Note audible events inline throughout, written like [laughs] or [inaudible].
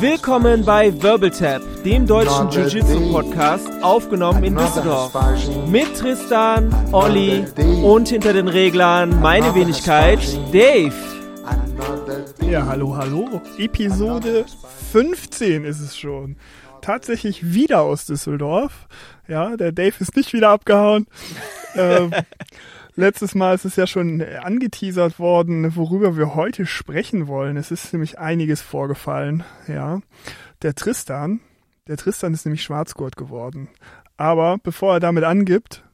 Willkommen bei Wirbeltap, dem deutschen Jiu-Jitsu-Podcast, aufgenommen in Düsseldorf. Mit Tristan, Olli und hinter den Reglern meine Wenigkeit, Dave. Ja, hallo, hallo. Episode 15 ist es schon. Tatsächlich wieder aus Düsseldorf. Ja, der Dave ist nicht wieder abgehauen. [laughs] ähm, letztes Mal ist es ja schon angeteasert worden, worüber wir heute sprechen wollen. Es ist nämlich einiges vorgefallen. Ja, der Tristan, der Tristan ist nämlich Schwarzgurt geworden. Aber bevor er damit angibt,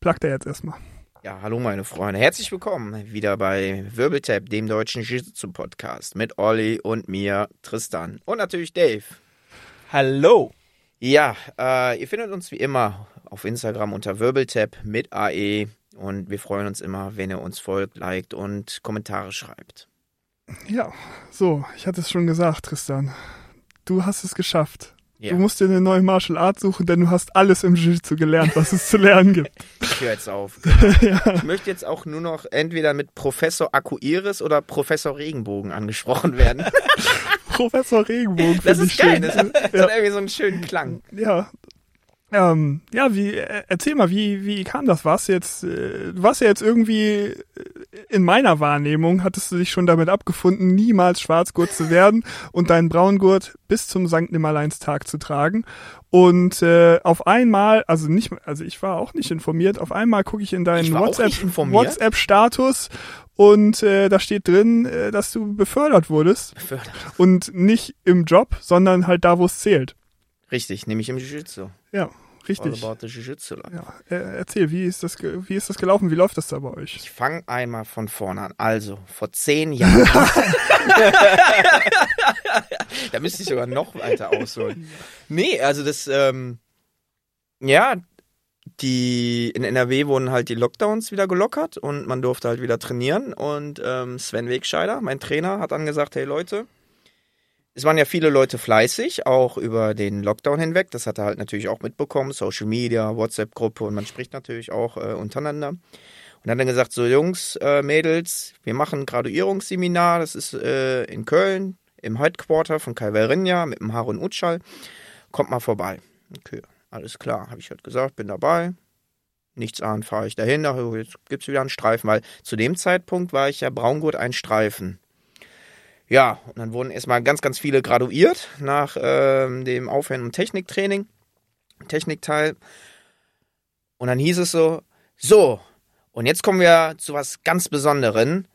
plackt er jetzt erstmal. Ja, hallo meine Freunde. Herzlich willkommen wieder bei Wirbeltap, dem deutschen Jiu-Jitsu-Podcast mit Olli und mir, Tristan. Und natürlich Dave. Hallo. Ja, äh, ihr findet uns wie immer auf Instagram unter Wirbeltap mit AE und wir freuen uns immer, wenn ihr uns folgt, liked und Kommentare schreibt. Ja, so, ich hatte es schon gesagt, Tristan. Du hast es geschafft. Ja. Du musst dir eine neue Martial Art suchen, denn du hast alles im Jiu-Jitsu gelernt, was es zu lernen gibt. [laughs] Ich höre jetzt auf. [laughs] ja. Ich möchte jetzt auch nur noch entweder mit Professor Akuiris oder Professor Regenbogen angesprochen werden. [laughs] Professor Regenbogen. Das ist geil, schön. das hat, das hat irgendwie so einen schönen Klang. Ja. Ähm, ja, wie, äh, erzähl mal, wie, wie kam das? Warst jetzt, äh, warst ja jetzt irgendwie, äh, in meiner Wahrnehmung, hattest du dich schon damit abgefunden, niemals Schwarzgurt zu werden und deinen Braungurt bis zum Sankt Nimmerleinstag zu tragen. Und äh, auf einmal, also nicht, also ich war auch nicht informiert, auf einmal gucke ich in deinen WhatsApp. WhatsApp-Status und äh, da steht drin, äh, dass du befördert wurdest. Befördert. Und nicht im Job, sondern halt da, wo es zählt. Richtig, nämlich im Jiu-Jitsu. Ja, All richtig. about the Jiu-Jitsu. Ja, äh, erzähl, wie ist das, wie ist das gelaufen? Wie läuft das da bei euch? Ich fange einmal von vorne an. Also, vor zehn Jahren. [laughs] [laughs] da müsste ich sogar noch weiter ausholen. Nee, also das, ähm, ja, die, in NRW wurden halt die Lockdowns wieder gelockert und man durfte halt wieder trainieren. Und ähm, Sven Wegscheider, mein Trainer, hat dann gesagt, hey Leute, es waren ja viele Leute fleißig, auch über den Lockdown hinweg. Das hat er halt natürlich auch mitbekommen. Social Media, WhatsApp-Gruppe und man spricht natürlich auch äh, untereinander. Und dann hat er gesagt, so Jungs, äh, Mädels, wir machen ein Graduierungsseminar, das ist äh, in Köln, im Headquarter von Calverinja mit dem Harun Utschal. Kommt mal vorbei. Okay, alles klar, habe ich halt gesagt, bin dabei. Nichts ahnen, fahre ich dahin, jetzt gibt's wieder einen Streifen, weil zu dem Zeitpunkt war ich ja Braungurt ein Streifen. Ja, und dann wurden erstmal ganz, ganz viele graduiert nach ähm, dem Aufhören und Techniktraining, Technikteil. Und dann hieß es so, so, und jetzt kommen wir zu was ganz Besonderen.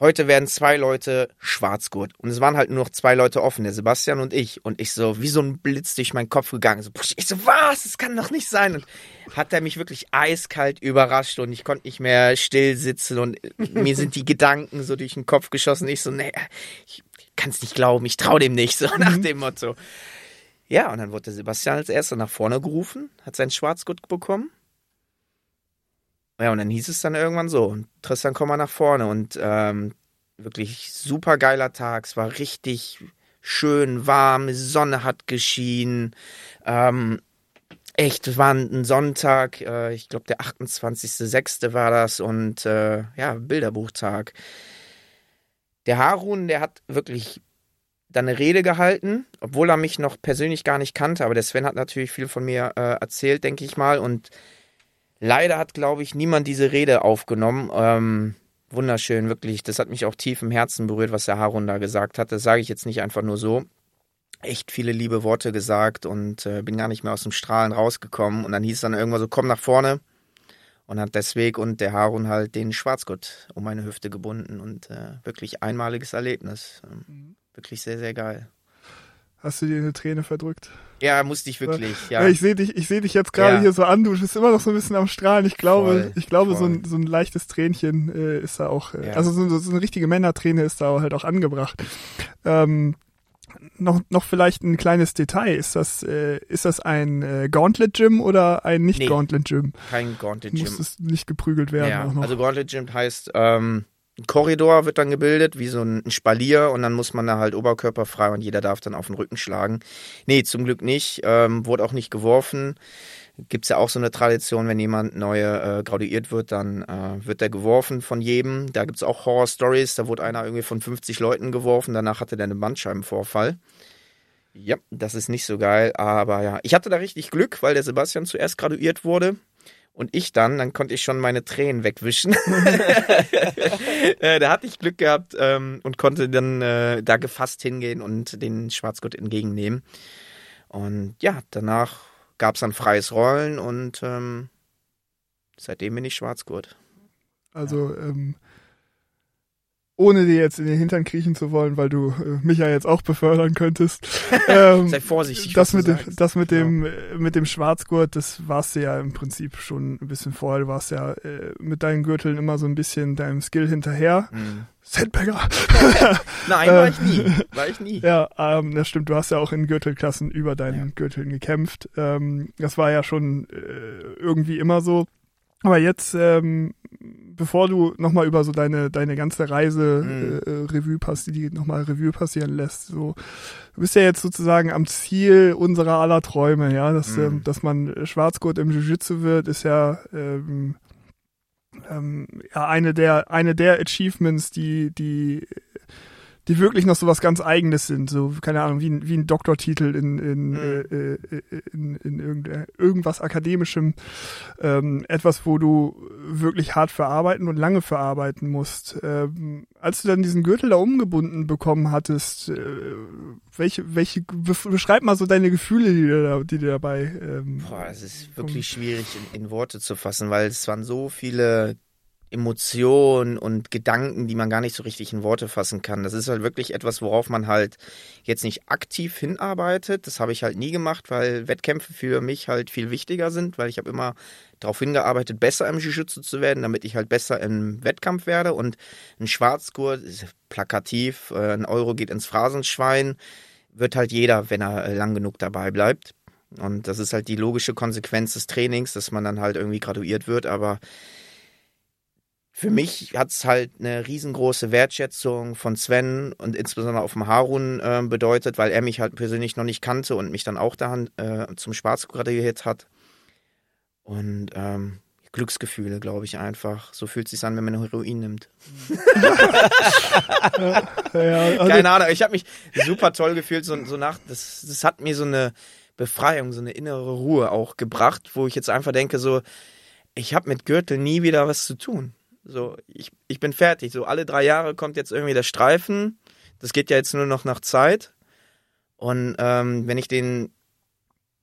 Heute werden zwei Leute Schwarzgurt. Und es waren halt nur noch zwei Leute offen, der Sebastian und ich. Und ich so, wie so ein Blitz durch meinen Kopf gegangen. So, ich so, was? Das kann doch nicht sein. Und hat er mich wirklich eiskalt überrascht und ich konnte nicht mehr still sitzen und [laughs] mir sind die Gedanken so durch den Kopf geschossen. Ich so, nee, ich kann es nicht glauben, ich traue dem nicht, so nach dem Motto. Ja, und dann wurde der Sebastian als erster nach vorne gerufen, hat seinen Schwarzgurt bekommen. Ja, und dann hieß es dann irgendwann so, Tristan, komm mal nach vorne. Und ähm, wirklich super geiler Tag. Es war richtig schön warm, Sonne hat geschienen. Ähm, echt, es war ein Sonntag, äh, ich glaube der 28.06. war das und äh, ja, Bilderbuchtag. Der Harun, der hat wirklich dann eine Rede gehalten, obwohl er mich noch persönlich gar nicht kannte, aber der Sven hat natürlich viel von mir äh, erzählt, denke ich mal. Und leider hat, glaube ich, niemand diese Rede aufgenommen. Ähm, wunderschön, wirklich. Das hat mich auch tief im Herzen berührt, was der Harun da gesagt hat. Das sage ich jetzt nicht einfach nur so. Echt viele liebe Worte gesagt und äh, bin gar nicht mehr aus dem Strahlen rausgekommen. Und dann hieß es dann irgendwann so, komm nach vorne. Und hat deswegen und der Harun halt den Schwarzgott um meine Hüfte gebunden und äh, wirklich einmaliges Erlebnis. Ähm, wirklich sehr, sehr geil. Hast du dir eine Träne verdrückt? Ja, musste ich wirklich, ja. Ja, ich sehe dich, ich sehe dich jetzt gerade Ja. hier so an. Du bist immer noch so ein bisschen am Strahlen. Ich glaube, Voll, ich glaube, so ein, so ein leichtes Tränchen äh, ist da auch, äh, Ja. also so, so eine richtige Männerträne ist da halt auch angebracht. Ähm, noch, noch vielleicht ein kleines Detail. Ist das, äh, ist das ein äh, Gauntlet Gym oder ein nicht Nee. Kein Gauntlet Gym. Muss es nicht geprügelt werden Ja, also Gauntlet Gym heißt, ähm, ein Korridor wird dann gebildet, wie so ein Spalier und dann muss man da halt oberkörperfrei und jeder darf dann auf den Rücken schlagen. Nee, zum Glück nicht, ähm, wurde auch nicht geworfen. gibt es ja auch so eine Tradition, wenn jemand neu äh, graduiert wird, dann äh, wird der geworfen von jedem. Da gibt es auch Horror-Stories, da wurde einer irgendwie von 50 Leuten geworfen, danach hatte der einen Bandscheibenvorfall. Ja, das ist nicht so geil, aber ja. Ich hatte da richtig Glück, weil der Sebastian zuerst graduiert wurde und ich dann, dann konnte ich schon meine Tränen wegwischen. [laughs] [laughs] äh, da hatte ich Glück gehabt ähm, und konnte dann äh, da gefasst hingehen und den Schwarzgurt entgegennehmen. Und ja, danach gab es dann freies Rollen und ähm, seitdem bin ich Schwarzgurt. Also ja. ähm, ohne dir jetzt in den Hintern kriechen zu wollen, weil du äh, mich ja jetzt auch befördern könntest. [laughs] Ähm, Sei vorsichtig. Das mit dem, das mit dem, genau. Äh, mit dem Schwarzgurt, das warst du ja im Prinzip schon ein bisschen vorher. Du warst ja äh, mit deinen Gürteln immer so ein bisschen deinem Skill hinterher. Mhm. Sandbagger. [laughs] Nein, war ich nie. War ich nie. Ja, ähm, das stimmt. Du hast ja auch in Gürtelklassen über deinen ja. Gürteln gekämpft. Ähm, das war ja schon äh, irgendwie immer so. Aber jetzt, ähm, bevor du nochmal über so deine, deine ganze Reise mhm. äh, Revue passt, die nochmal Revue passieren lässt, so, du bist ja jetzt sozusagen am Ziel unserer aller Träume, ja, dass, mhm. ähm, dass man Schwarzgurt im Jiu-Jitsu wird, ist ja, ähm, ähm, ja eine der, eine der Achievements, die, die die wirklich noch so was ganz Eigenes sind, so, keine Ahnung, wie, ein, wie ein Doktortitel in, in, mhm. äh, äh, in, in irgend, irgendwas Akademischem, ähm, etwas, wo du wirklich hart verarbeiten und lange verarbeiten musst. Ähm, als du dann diesen Gürtel da umgebunden bekommen hattest, äh, welche, welche, beschreib mal so deine Gefühle, die dir, die dir dabei. Ähm, Boah, es ist wirklich schwierig in, in Worte zu fassen, weil es waren so viele Emotionen und Gedanken, die man gar nicht so richtig in Worte fassen kann. Das ist halt wirklich etwas, worauf man halt jetzt nicht aktiv hinarbeitet. Das habe ich halt nie gemacht, weil Wettkämpfe für mich halt viel wichtiger sind, weil ich habe immer darauf hingearbeitet, besser im Jiu-Jitsu zu werden, damit ich halt besser im Wettkampf werde. Und ein Schwarzgurt, plakativ, äh, ein Euro geht ins Phrasenschwein, wird halt jeder, wenn er äh, lang genug dabei bleibt. Und das ist halt die logische Konsequenz des Trainings, dass man dann halt irgendwie graduiert wird, aber für mich hat es halt eine riesengroße Wertschätzung von Sven und insbesondere auf dem Harun äh, bedeutet, weil er mich halt persönlich noch nicht kannte und mich dann auch da äh, zum Schwarz graduiert hat. Und ähm, Glücksgefühle, glaube ich einfach. So fühlt es sich an, wenn man Heroin nimmt. ja, ja, also Keine Ahnung, ich habe mich super toll gefühlt, so, so nach, das, das hat mir so eine Befreiung, so eine innere Ruhe auch gebracht, wo ich jetzt einfach denke, so, ich habe mit Gürtel nie wieder was zu tun. So, ich, ich bin fertig. So, alle drei Jahre kommt jetzt irgendwie der Streifen. Das geht ja jetzt nur noch nach Zeit. Und ähm, wenn ich den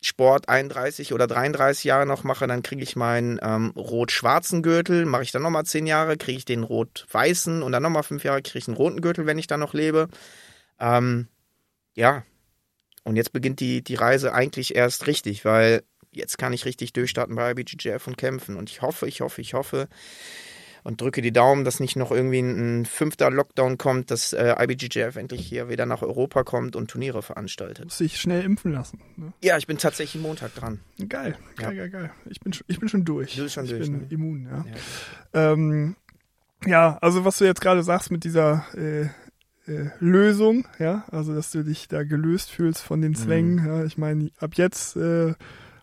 Sport 31 oder 33 Jahre noch mache, dann kriege ich meinen ähm, rot-schwarzen Gürtel. Mache ich dann nochmal 10 Jahre, kriege ich den rot-weißen und dann nochmal 5 Jahre kriege ich einen roten Gürtel, wenn ich dann noch lebe. Ähm, ja. Und jetzt beginnt die, die Reise eigentlich erst richtig, weil jetzt kann ich richtig durchstarten bei IBGGF und kämpfen. Und ich hoffe, ich hoffe, ich hoffe, und drücke die Daumen, dass nicht noch irgendwie ein, fünfter Lockdown kommt, dass äh, IBGJF endlich hier wieder nach Europa kommt und Turniere veranstaltet. Muss sich schnell impfen lassen. Ne? Ja, ich bin tatsächlich Montag dran. Geil, geil, ja. geil, geil. Ich bin, ich bin schon durch. Du bist schon ich durch. Ich bin ne? immun, ja. Ja. Ähm, ja, also was du jetzt gerade sagst mit dieser äh, äh, Lösung, ja, also dass du dich da gelöst fühlst von den Zwängen. Mhm. Ja, ich meine, ab jetzt äh,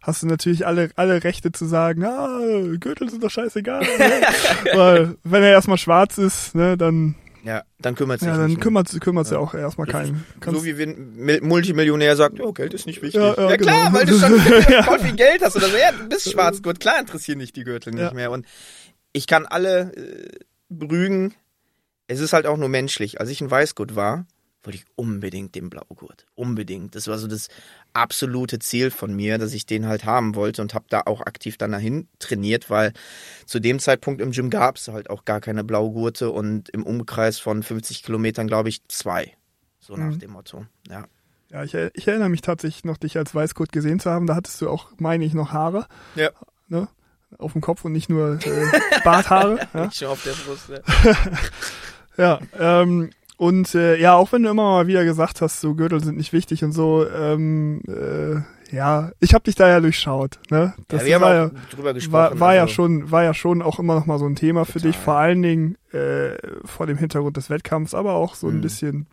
hast du natürlich alle, alle Rechte zu sagen, ah, Gürtel sind doch scheißegal. [laughs] Ne? Weil, wenn er erstmal schwarz ist, ne, dann. Ja, dann kümmert sich. Ja, dann kümmert kümmert ja. auch erstmal keinen. so wie wenn Multimillionär sagt, oh, Geld ist nicht wichtig. Ja, ja, ja klar, genau. weil du schon [laughs] [laughs] voll viel Geld hast oder so. Ja, du bist Schwarzgurt, klar interessieren dich die Gürtel nicht mehr. Und ich kann alle äh, berügen. Es ist halt auch nur menschlich. Als ich ein Weißgurt war, wollte ich unbedingt den Blaugurt. Unbedingt. Das war so das absolute Ziel von mir, dass ich den halt haben wollte und habe da auch aktiv dann dahin trainiert, weil zu dem Zeitpunkt im Gym gab es halt auch gar keine Blaugurte und im Umkreis von 50 Kilometern, glaube ich, zwei. So nach mhm. dem Motto, ja. Ja, ich, ich, erinnere mich tatsächlich noch, dich als Weißgurt gesehen zu haben. Da hattest du auch, meine ich, noch Haare. Ja. Ne? Auf dem Kopf und nicht nur äh, Barthaare. [laughs] ja. Nicht schon auf der Brust, ja. [laughs] ja, ähm, und äh, ja, auch wenn du immer mal wieder gesagt hast, so Gürtel sind nicht wichtig und so, ähm, äh, ja, ich habe dich da ja durchschaut. Ne? Das ja, wir war, haben ja, drüber gesprochen. War, war also. ja schon, war ja schon auch immer noch mal so ein Thema Total. für dich, vor allen Dingen äh, vor dem Hintergrund des Wettkampfs, aber auch so ein mhm. bisschen,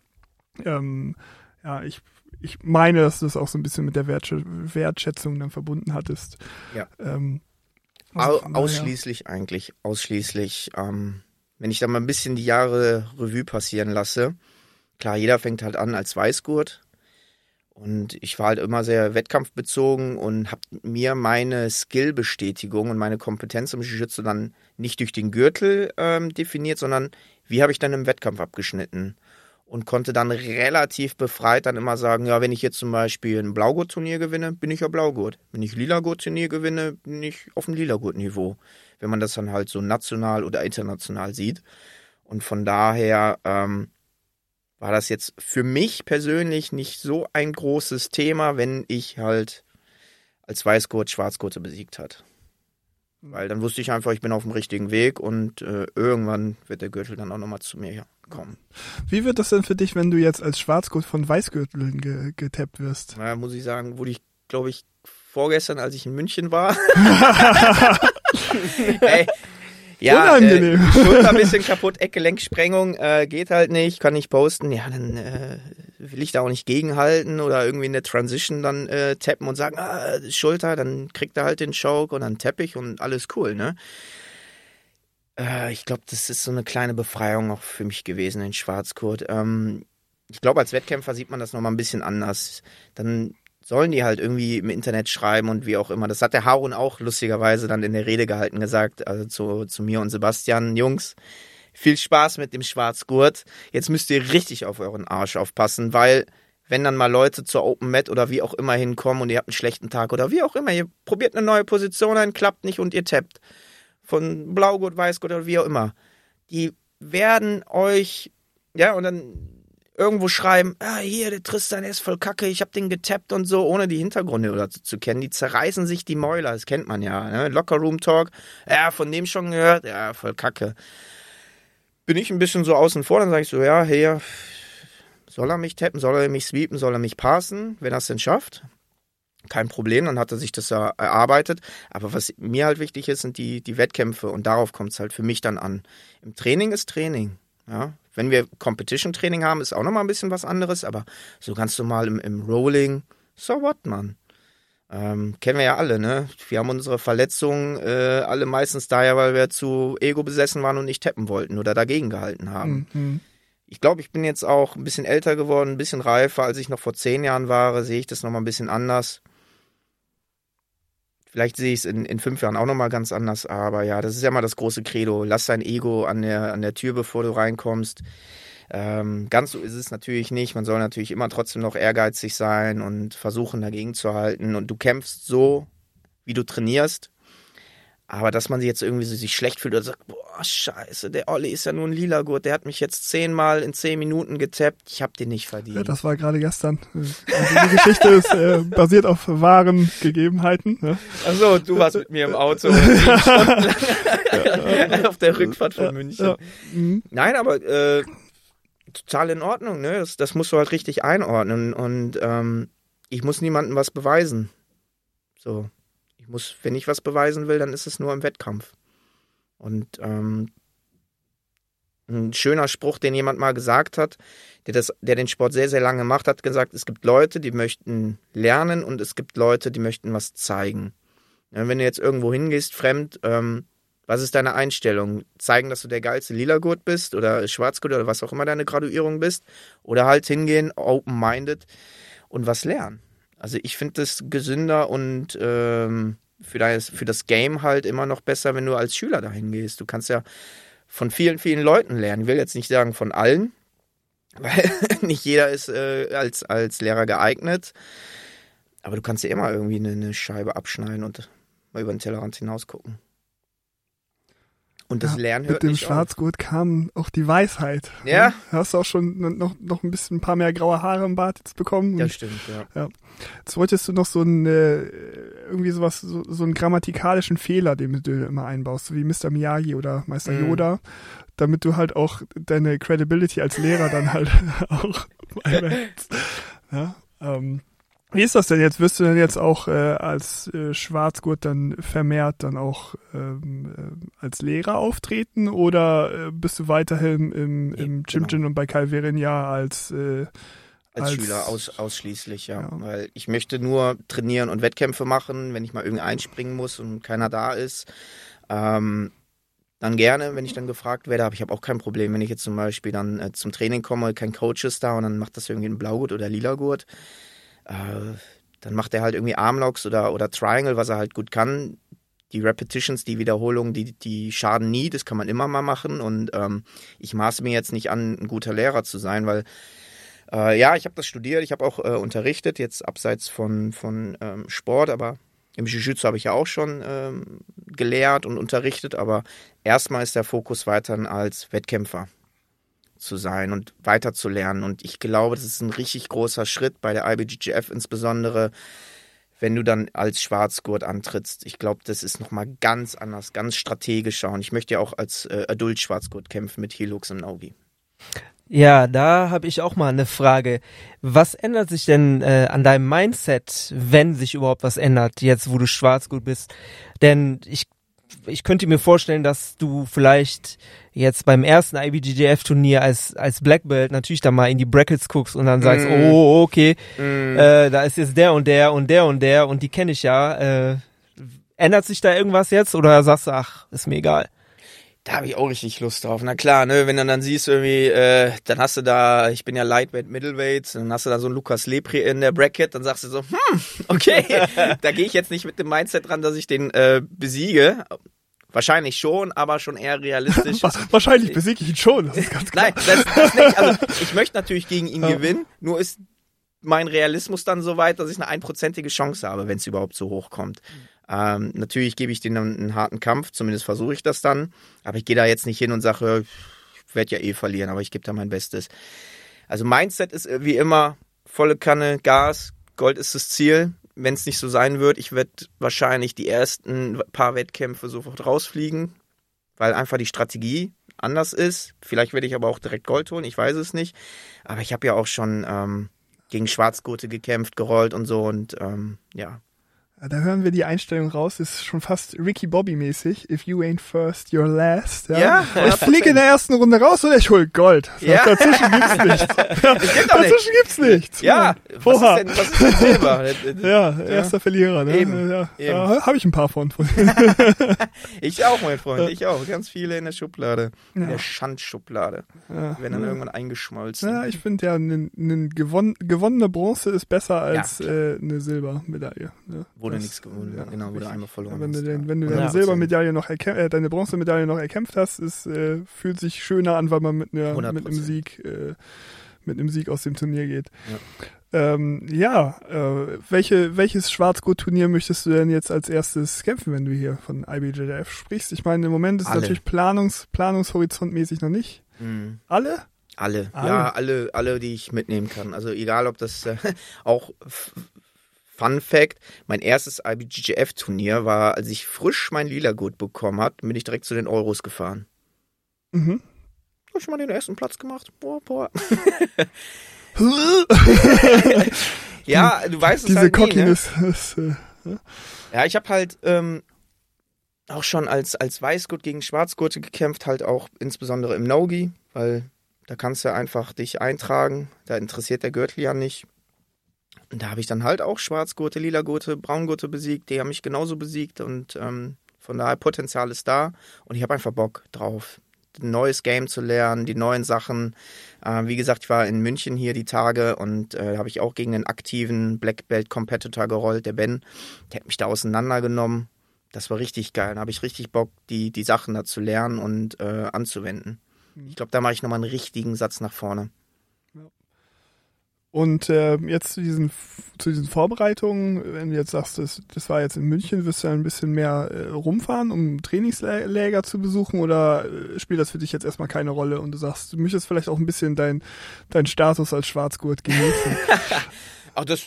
ähm, ja, ich, ich meine, dass du das auch so ein bisschen mit der Wertschätzung dann verbunden hattest. Ja. Ähm, also ausschließlich eigentlich, ausschließlich. Ähm, wenn ich da mal ein bisschen die Jahre Revue passieren lasse, klar, jeder fängt halt an als Weißgurt. Und ich war halt immer sehr wettkampfbezogen und habe mir meine Skillbestätigung und meine Kompetenz im Jiu-Jitsu dann nicht durch den Gürtel ähm, definiert, sondern wie habe ich dann im Wettkampf abgeschnitten und konnte dann relativ befreit dann immer sagen, ja, wenn ich jetzt zum Beispiel ein Blaugurt-Turnier gewinne, bin ich ja Blaugurt. Wenn ich Lila-Gurt-Turnier gewinne, bin ich auf dem Lila-Gurt-Niveau. Wenn man das dann halt so national oder international sieht. Und von daher ähm, war das jetzt für mich persönlich nicht so ein großes Thema, wenn ich halt als Weißgurt Schwarzgurte besiegt hat. Weil dann wusste ich einfach, ich bin auf dem richtigen Weg und äh, irgendwann wird der Gürtel dann auch nochmal zu mir kommen. Wie wird das denn für dich, wenn du jetzt als Schwarzgurt von Weißgürteln ge getappt wirst? Na, muss ich sagen, wurde ich, glaube ich, vorgestern, als ich in München war. [laughs] [laughs] Ey, ja, Unangenehm. Äh, Schulter ein bisschen kaputt, Eckgelenksprengung, äh, geht halt nicht, kann nicht posten. Ja, dann äh, will ich da auch nicht gegenhalten oder irgendwie in der Transition dann äh, tappen und sagen, ah, Schulter, dann kriegt er halt den Choke und dann Teppich und alles cool, ne? Äh, ich glaube, das ist so eine kleine Befreiung auch für mich gewesen in Schwarzkurt. Ähm, ich glaube, als Wettkämpfer sieht man das nochmal ein bisschen anders. Dann sollen die halt irgendwie im Internet schreiben und wie auch immer. Das hat der Harun auch lustigerweise dann in der Rede gehalten gesagt, also zu, zu mir und Sebastian, Jungs, viel Spaß mit dem Schwarzgurt. Jetzt müsst ihr richtig auf euren Arsch aufpassen, weil wenn dann mal Leute zur Open Mat oder wie auch immer hinkommen und ihr habt einen schlechten Tag oder wie auch immer, ihr probiert eine neue Position ein, klappt nicht und ihr tappt. Von Blaugurt, Weißgurt oder wie auch immer. Die werden euch, ja, und dann irgendwo schreiben, ah, hier, der Tristan ist voll kacke, ich hab den getappt und so, ohne die Hintergründe oder zu, kennen. Die zerreißen sich die Mäuler, das kennt man ja. Ne? Locker Room Talk, ja, von dem schon gehört, ja, voll kacke. Bin ich ein bisschen so außen vor, dann sage ich so, ja, hey, soll er mich tappen, soll er mich sweepen, soll er mich passen, wenn er es denn schafft? Kein Problem, dann hat er sich das ja erarbeitet. Aber was mir halt wichtig ist, sind die, die Wettkämpfe und darauf kommt es halt für mich dann an. Im Training ist Training. Ja, wenn wir Competition-Training haben, ist auch nochmal ein bisschen was anderes, aber so ganz normal im, im Rolling, so what, man. Ähm, kennen wir ja alle, ne? Wir haben unsere Verletzungen äh, alle meistens daher, weil wir zu ego besessen waren und nicht tappen wollten oder dagegen gehalten haben. Mhm. Ich glaube, ich bin jetzt auch ein bisschen älter geworden, ein bisschen reifer, als ich noch vor zehn Jahren war, sehe ich das nochmal ein bisschen anders. Vielleicht sehe ich es in, in fünf Jahren auch nochmal ganz anders, aber ja, das ist ja mal das große Credo. Lass dein Ego an der, an der Tür, bevor du reinkommst. Ähm, ganz so ist es natürlich nicht. Man soll natürlich immer trotzdem noch ehrgeizig sein und versuchen, dagegen zu halten. Und du kämpfst so, wie du trainierst. Aber dass man sich jetzt irgendwie so sich schlecht fühlt oder sagt, boah, scheiße, der Olli ist ja nur ein lila Gurt, der hat mich jetzt zehnmal in zehn Minuten getappt, ich hab den nicht verdient. Ja, das war gerade gestern. Also die Geschichte ist äh, basiert auf wahren Gegebenheiten. Ne? Achso, du warst mit mir im Auto [laughs] auf der Rückfahrt von München. Ja, mhm. Nein, aber äh, total in Ordnung, ne? Das, das musst du halt richtig einordnen und ähm, ich muss niemandem was beweisen. So. Ich muss, wenn ich was beweisen will, dann ist es nur im Wettkampf. Und ähm, ein schöner Spruch, den jemand mal gesagt hat, der, das, der den Sport sehr, sehr lange macht, hat gesagt, es gibt Leute, die möchten lernen und es gibt Leute, die möchten was zeigen. Ja, wenn du jetzt irgendwo hingehst, fremd, ähm, was ist deine Einstellung? Zeigen, dass du der geilste Lila-Gurt bist oder Schwarzgurt oder was auch immer deine Graduierung bist? Oder halt hingehen, open-minded und was lernen? Also ich finde das gesünder und ähm, für, das, für das Game halt immer noch besser, wenn du als Schüler dahin gehst. Du kannst ja von vielen, vielen Leuten lernen. Ich will jetzt nicht sagen von allen, [laughs] weil nicht jeder ist äh, als, als Lehrer geeignet. Aber du kannst ja immer irgendwie eine, eine Scheibe abschneiden und mal über den Tellerrand hinaus gucken. Und das ja, Lernen hört Mit dem Schwarzgurt auf. kam auch die Weisheit. Ja. Ne? Hast du auch schon noch, noch ein bisschen ein paar mehr graue Haare im Bart jetzt bekommen. Ja, stimmt, ja. ja. Jetzt wolltest du noch so ein, äh, irgendwie sowas, so, so einen grammatikalischen Fehler, den du immer einbaust, so wie Mr. Miyagi oder Meister mhm. Yoda, damit du halt auch deine Credibility als Lehrer dann halt [laughs] auch einhältst. Ja, ähm, wie ist das denn jetzt? Wirst du denn jetzt auch äh, als äh, Schwarzgurt dann vermehrt dann auch ähm, äh, als Lehrer auftreten oder äh, bist du weiterhin im, im Gym genau. und bei Calverinia als äh, Als, als Schüler aus, ausschließlich, ja. ja. Weil ich möchte nur trainieren und Wettkämpfe machen, wenn ich mal irgendwie einspringen muss und keiner da ist. Ähm, dann gerne, wenn ich dann gefragt werde, aber ich habe auch kein Problem, wenn ich jetzt zum Beispiel dann äh, zum Training komme, kein Coach ist da und dann macht das irgendwie ein Blaugurt oder Lilagurt. Äh, dann macht er halt irgendwie Armlocks oder, oder Triangle, was er halt gut kann. Die Repetitions, die Wiederholungen, die, die schaden nie, das kann man immer mal machen. Und ähm, ich maße mir jetzt nicht an, ein guter Lehrer zu sein, weil äh, ja, ich habe das studiert, ich habe auch äh, unterrichtet, jetzt abseits von, von ähm, Sport, aber im Jiu-Jitsu habe ich ja auch schon ähm, gelehrt und unterrichtet, aber erstmal ist der Fokus weiterhin als Wettkämpfer zu sein und weiter zu lernen. Und ich glaube, das ist ein richtig großer Schritt bei der IBGGF insbesondere, wenn du dann als Schwarzgurt antrittst. Ich glaube, das ist nochmal ganz anders, ganz strategischer. Und ich möchte ja auch als äh, Adult-Schwarzgurt kämpfen mit Helux und Naugi. Ja, da habe ich auch mal eine Frage. Was ändert sich denn äh, an deinem Mindset, wenn sich überhaupt was ändert, jetzt wo du Schwarzgut bist? Denn ich ich könnte mir vorstellen, dass du vielleicht jetzt beim ersten IBGDF-Turnier als, als Black Belt natürlich da mal in die Brackets guckst und dann sagst, mm. oh, okay, mm. äh, da ist jetzt der und der und der und der und die kenne ich ja. Äh, ändert sich da irgendwas jetzt oder sagst du, ach, ist mir egal? Da habe ich auch richtig Lust drauf. Na klar, ne, wenn du dann siehst irgendwie, äh, dann hast du da, ich bin ja Lightweight, Middleweight, dann hast du da so einen Lukas Lepri in der Bracket, dann sagst du so, hm, okay, [laughs] da gehe ich jetzt nicht mit dem Mindset dran, dass ich den äh, besiege. Wahrscheinlich schon, aber schon eher realistisch. [laughs] Wahrscheinlich besiege ich ihn schon, das ist ganz klar. Nein, das, das nicht. Also [laughs] ich möchte natürlich gegen ihn ja. gewinnen, nur ist mein Realismus dann so weit, dass ich eine einprozentige Chance habe, wenn es überhaupt so hoch kommt. Ähm, natürlich gebe ich denen einen, einen harten Kampf, zumindest versuche ich das dann. Aber ich gehe da jetzt nicht hin und sage, ich werde ja eh verlieren, aber ich gebe da mein Bestes. Also Mindset ist wie immer volle Kanne, Gas, Gold ist das Ziel. Wenn es nicht so sein wird, ich werde wahrscheinlich die ersten paar Wettkämpfe sofort rausfliegen, weil einfach die Strategie anders ist. Vielleicht werde ich aber auch direkt Gold holen, ich weiß es nicht. Aber ich habe ja auch schon ähm, gegen Schwarzgurte gekämpft, gerollt und so und ähm, ja, da hören wir die Einstellung raus, ist schon fast Ricky Bobby mäßig. If you ain't first, you're last. Ja, ja ich fliege in der ersten Runde raus und ich hol Gold. Ja. Dazwischen gibt's [laughs] nichts. Dazwischen nicht. gibt's nichts. Ja, was ist, denn, was ist denn Silber? [laughs] ja, erster Verlierer. Ne? Eben. Ja, Eben. ja habe ich ein paar von. [laughs] ich auch, mein Freund, ich auch. Ganz viele in der Schublade. In der Schandschublade. Ja. Werden dann irgendwann eingeschmolzen. Ja, ich finde ja, eine ne gewon gewonnene Bronze ist besser als äh, eine Silbermedaille. Ne? Wurde nichts gewonnen, ja, genau, wurde einmal verloren. Wenn du, den, wenn du deine Silbermedaille noch äh, deine Bronzemedaille noch erkämpft hast, es äh, fühlt sich schöner an, weil man mit, einer, mit einem Sieg, äh, mit einem Sieg aus dem Turnier geht. Ja, ähm, ja äh, welche, welches Schwarzgurt-Turnier möchtest du denn jetzt als erstes kämpfen, wenn du hier von IBJJF sprichst? Ich meine, im Moment ist Alle. natürlich Planungs, Planungshorizontmäßig noch nicht. Mhm. Alle? Alle, alle, ja, alle, alle, die ich mitnehmen kann. Also egal, ob das äh, [laughs] auch Fun Fact: Mein erstes IBGF-Turnier war, als ich frisch mein Lila-Gut bekommen hat, bin ich direkt zu den Euros gefahren. Mhm. Hab schon mal den ersten Platz gemacht. Boah, boah. [laughs] ja, du weißt es Diese halt Cockiness. Nie, ne? Äh, ja, ich habe halt ähm, auch schon als, als Weißgurt gegen Schwarzgurte gekämpft, halt auch insbesondere im Nogi, weil da kannst du einfach dich eintragen. Da interessiert der Gürtel ja nicht. Und da habe ich dann halt auch Schwarzgurte, Lilagurte, Braungurte besiegt. Die haben mich genauso besiegt und ähm, von daher Potenzial ist da. Und ich habe einfach Bock drauf, ein neues Game zu lernen, die neuen Sachen. Äh, wie gesagt, ich war in München hier die Tage und äh, habe ich auch gegen einen aktiven Black Belt Competitor gerollt, der Ben. Der hat mich da auseinandergenommen. Das war richtig geil. Da habe ich richtig Bock, die, die Sachen da zu lernen und äh, anzuwenden. Mhm. Ich glaube, da mache ich nochmal einen richtigen Satz nach vorne. Und äh, jetzt zu diesen, zu diesen Vorbereitungen, wenn du jetzt sagst, das, das war jetzt in München, wirst du ein bisschen mehr äh, rumfahren, um Trainingsläger zu besuchen oder äh, spielt das für dich jetzt erstmal keine Rolle und du sagst, du möchtest vielleicht auch ein bisschen deinen dein Status als Schwarzgurt genießen? [laughs] Ach, das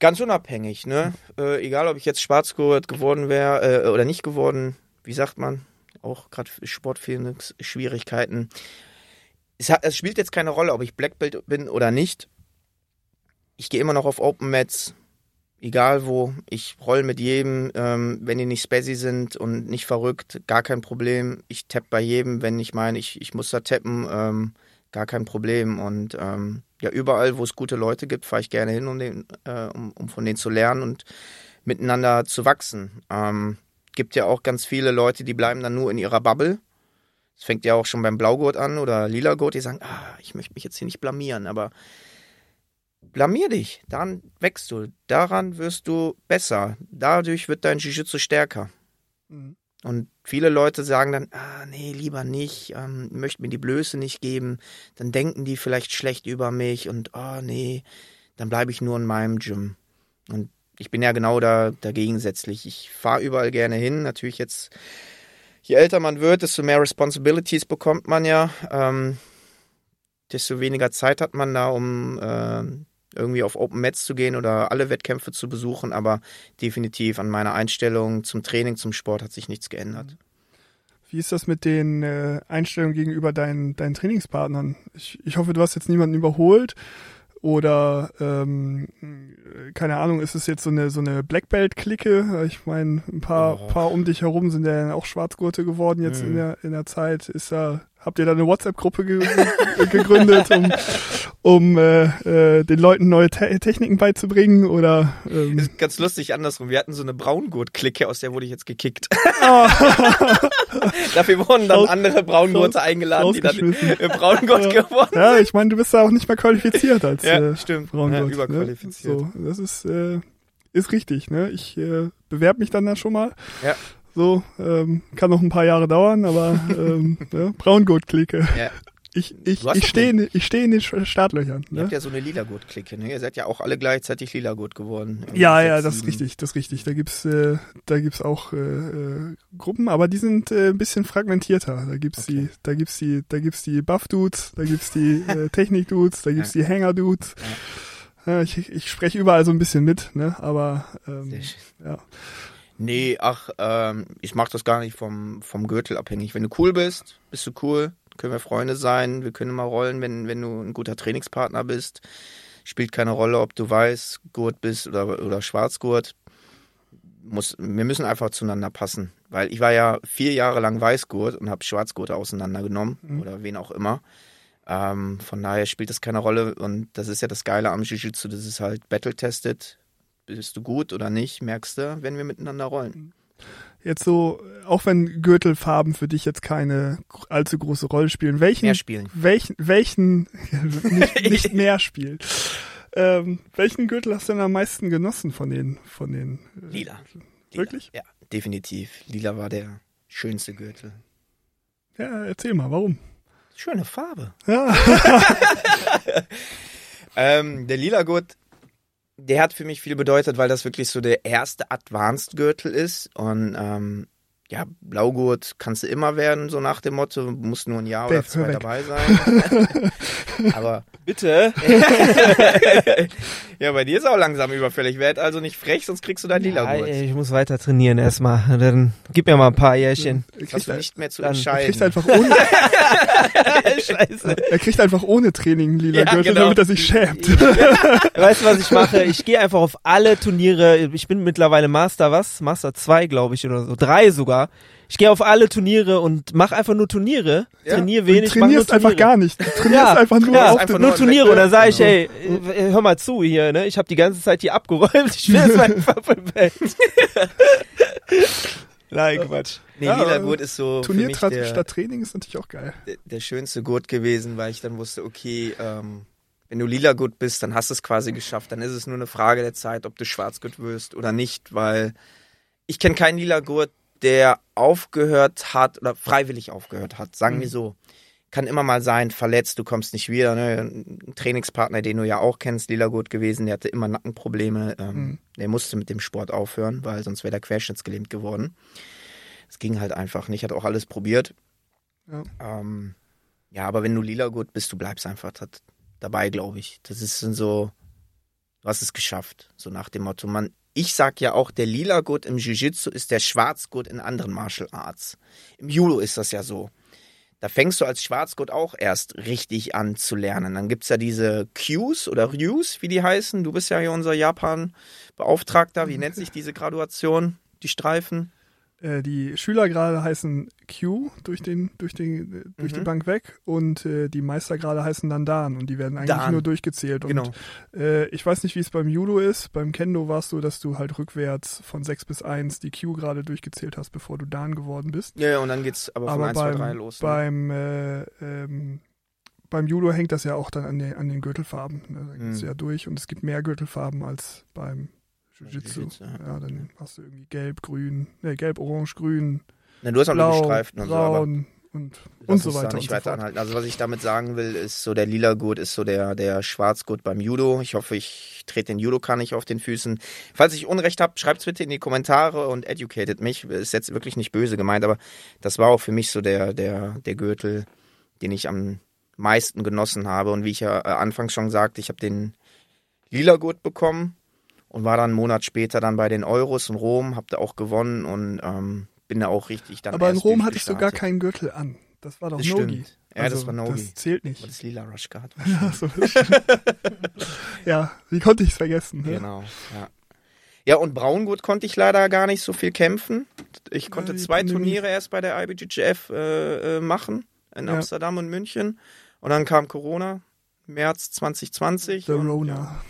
ganz unabhängig, ne? Äh, egal, ob ich jetzt Schwarzgurt geworden wäre äh, oder nicht geworden, wie sagt man? Auch gerade sportfehlende Schwierigkeiten. Es, hat, es spielt jetzt keine Rolle, ob ich Black Belt bin oder nicht ich gehe immer noch auf Open Mats, egal wo. Ich roll mit jedem, ähm, wenn die nicht spazzy sind und nicht verrückt, gar kein Problem. Ich tapp bei jedem, wenn ich meine, ich, ich muss da tappen. Ähm, gar kein Problem. Und ähm, ja, überall, wo es gute Leute gibt, fahre ich gerne hin, um, den, äh, um, um von denen zu lernen und miteinander zu wachsen. Ähm, gibt ja auch ganz viele Leute, die bleiben dann nur in ihrer Bubble. Es fängt ja auch schon beim Blaugurt an oder Lilagurt, die sagen, ah, ich möchte mich jetzt hier nicht blamieren, aber blamier dich, dann wächst du, daran wirst du besser, dadurch wird dein Jiu-Jitsu stärker. Mhm. Und viele Leute sagen dann, ah, nee, lieber nicht, ähm, möchte mir die Blöße nicht geben, dann denken die vielleicht schlecht über mich und, oh, nee, dann bleibe ich nur in meinem Gym. Und ich bin ja genau da, da gegensätzlich. Ich fahre überall gerne hin, natürlich jetzt, je älter man wird, desto mehr Responsibilities bekommt man ja, ähm, desto weniger Zeit hat man da, um äh, irgendwie auf Open Mats zu gehen oder alle Wettkämpfe zu besuchen, aber definitiv an meiner Einstellung zum Training, zum Sport hat sich nichts geändert. Wie ist das mit den äh, Einstellungen gegenüber deinen, deinen Trainingspartnern? Ich, ich hoffe, du hast jetzt niemanden überholt oder ähm, keine Ahnung, ist es jetzt so eine so eine Black Belt Clique? Ich meine, ein paar oh. paar um dich herum sind ja auch Schwarzgurte geworden jetzt mhm. in der in der Zeit. Ist da habt ihr da eine WhatsApp Gruppe ge gegründet, um um äh, äh, den Leuten neue Te Techniken beizubringen oder ähm ist ganz lustig andersrum. Wir hatten so eine Braungurt-Clique, aus der wurde ich jetzt gekickt. Oh. [laughs] Dafür wurden dann andere Braungurte eingeladen, die dann im Braungurt ja. geworden sind. Ja, ich meine, du bist da auch nicht mehr qualifiziert als ja, äh, stimmt. Braungurt. Ja, ne? überqualifiziert. Ne? So, das ist äh, ist richtig. Ne? Ich äh, bewerbe mich dann da schon mal. Ja. So, ähm, kann noch ein paar Jahre dauern, aber ähm, [laughs] ne? Braungurt-Clique. Ja. Ich, ich, ich stehe in, ich steh in den Startlöchern. Ne? Ihr habt ja so eine Lila-Gurt-Clique, ne? Ihr seid ja auch alle gleichzeitig Lila-Gurt geworden. Ja, ja, das ist richtig, das ist richtig. Da gibt's, äh, da gibt's auch äh, äh, Gruppen, aber die sind äh, ein bisschen fragmentierter. Da gibt's okay. die, da gibt's die, da gibt's die Buff-Dudes, da gibt's die äh, [laughs] Technik-Dudes, da gibt's ja. die Hanger-Dudes. Ja. ich, ich spreche überall so ein bisschen mit, ne? Aber ähm, ja. Nee, ach, ähm, ich mach das gar nicht vom, vom Gürtel abhängig. Wenn du cool bist, bist du cool können wir Freunde sein, wir können mal rollen, wenn, wenn du ein guter Trainingspartner bist. Spielt keine Rolle, ob du weiß Gurt bist oder, oder Schwarzgurt. Muss, wir müssen einfach zueinander passen. Weil ich war ja vier Jahre lang Weißgurt und habe Schwarzgurte auseinandergenommen mhm. oder wen auch immer. Ähm, von daher spielt das keine Rolle und das ist ja das Geile am Jiu-Jitsu, das ist halt battle-tested. Bist du gut oder nicht, merkst du, wenn wir miteinander rollen jetzt so, auch wenn Gürtelfarben für dich jetzt keine allzu große Rolle spielen, welchen, mehr spielen. welchen, welchen, [laughs] nicht, nicht [laughs] mehr spielen. Ähm, welchen Gürtel hast du denn am meisten genossen von den, von den? Äh, Lila. Wirklich? Lila. Ja, definitiv. Lila war der schönste Gürtel. Ja, erzähl mal, warum? Schöne Farbe. Ja. [laughs] ähm, der lila Gurt der hat für mich viel bedeutet, weil das wirklich so der erste Advanced-Gürtel ist. Und ähm, ja, Blaugurt kannst du immer werden, so nach dem Motto, musst nur ein Jahr oder zwei dabei sein. [laughs] Aber bitte. [laughs] ja, bei dir ist auch langsam überfällig. Werd also nicht frech, sonst kriegst du dein lila Gurt. ich muss weiter trainieren erstmal. Dann gib mir mal ein paar Jährchen. Hast du nicht mehr zu entscheiden. Er kriegt einfach ohne, [laughs] Scheiße. Er kriegt einfach ohne Training lila ja, Gürtel, genau. damit er sich schämt. weißt du, was ich mache? Ich gehe einfach auf alle Turniere. Ich bin mittlerweile Master, was? Master 2, glaube ich, oder so. Drei sogar war. Ich gehe auf alle Turniere und mach einfach nur Turniere. Ja. Trainier wenig, du trainierst einfach gar nicht. Du [laughs] trainierst ja, einfach nur ja, auf einfach nur Turniere. Und dann sage ich, ey, äh, hör mal zu hier, ne? Ich habe die ganze Zeit hier abgeräumt. Ich will jetzt meinen [laughs] Bett. [laughs] Nein, Quatsch. Nee, ja, lila Gurt ist so. Turnier statt Training ist natürlich auch geil. Der, der, schönste Gurt gewesen, weil ich dann wusste, okay, ähm, wenn du lila Gurt bist, dann hast du es quasi geschafft. Dann ist es nur eine Frage der Zeit, ob du Schwarzgurt wirst oder nicht, weil ich kenne keinen lila Gurt, der aufgehört hat oder freiwillig aufgehört hat, sagen mhm. wir so. Kann immer mal sein, verletzt, du kommst nicht wieder. Ne? Ein Trainingspartner, den du ja auch kennst, Lila gut gewesen, der hatte immer Nackenprobleme. Ähm, mhm. Der musste mit dem Sport aufhören, weil sonst wäre der querschnittsgelähmt geworden. Es ging halt einfach nicht, hat auch alles probiert. Ja, ähm, ja aber wenn du lila gut bist, du bleibst einfach dabei, glaube ich. Das ist so, du hast es geschafft. So nach dem Motto, man, ich sag ja auch, der lila Gurt im Jiu-Jitsu ist der Schwarzgurt in anderen Martial Arts. Im Judo ist das ja so. Da fängst du als Schwarzgurt auch erst richtig an zu lernen. Dann gibt es ja diese Qs oder Ryus, wie die heißen. Du bist ja hier unser Japan-Beauftragter. Wie nennt sich diese Graduation? Die Streifen? Äh, die Schülergrade heißen Q durch den durch den äh, durch Mhm. die Bank weg und äh, die Meistergrade heißen dann Dan und die werden eigentlich Dan. nur durchgezählt. Genau. Und äh, ich weiß nicht, wie es beim Judo ist. Beim Kendo war es so, dass du halt rückwärts von 6 bis 1 die Q gerade durchgezählt hast, bevor du Dan geworden bist. Ja, ja, und dann geht's aber von Aber 1, 2, beim, 3 los. Ne? beim, äh, ähm, beim Judo hängt das ja auch dann an den, an den Gürtelfarben. Ne? Da geht's Mhm. ja durch und es gibt mehr Gürtelfarben als beim Jiu-Jitsu. Ja. ja. dann hast du irgendwie gelb, grün, ne, gelb, orange, grün, Na, du hast auch nur blau, gestreift und so, braun und, lass und so uns da weiter nicht und so weiter anhalten. Also was ich damit sagen will, ist so der lila Gurt ist so der, der Schwarzgurt beim Judo. Ich hoffe, ich trete den Judoka nicht auf den Füßen. Falls ich Unrecht habe, schreibt's bitte in die Kommentare und educated mich. Ist jetzt wirklich nicht böse gemeint, aber das war auch für mich so der, der, der Gürtel, den ich am meisten genossen habe. Und wie ich ja äh, anfangs schon sagte, ich habe den lila Gurt bekommen und war dann einen Monat später dann bei den Euros in Rom, hab da auch gewonnen und ähm, bin da auch richtig dann Aber in Rom hattest du gar durchgestartet. keinen Gürtel an. Das war doch Das Nogi. stimmt. Ja, das war Nogi. Das zählt Aber nicht. das lila Rush gehabt. [laughs] Ja, so, [laughs] ja, wie konnte ich es vergessen? Ne? Genau, ja. Ja, und Braungurt konnte ich leider gar nicht so viel kämpfen. Ich konnte die zwei. Turniere erst bei der IBGF äh, äh, machen, in Ja. Amsterdam und München. Und dann kam Corona, März 2020. The und, Rona.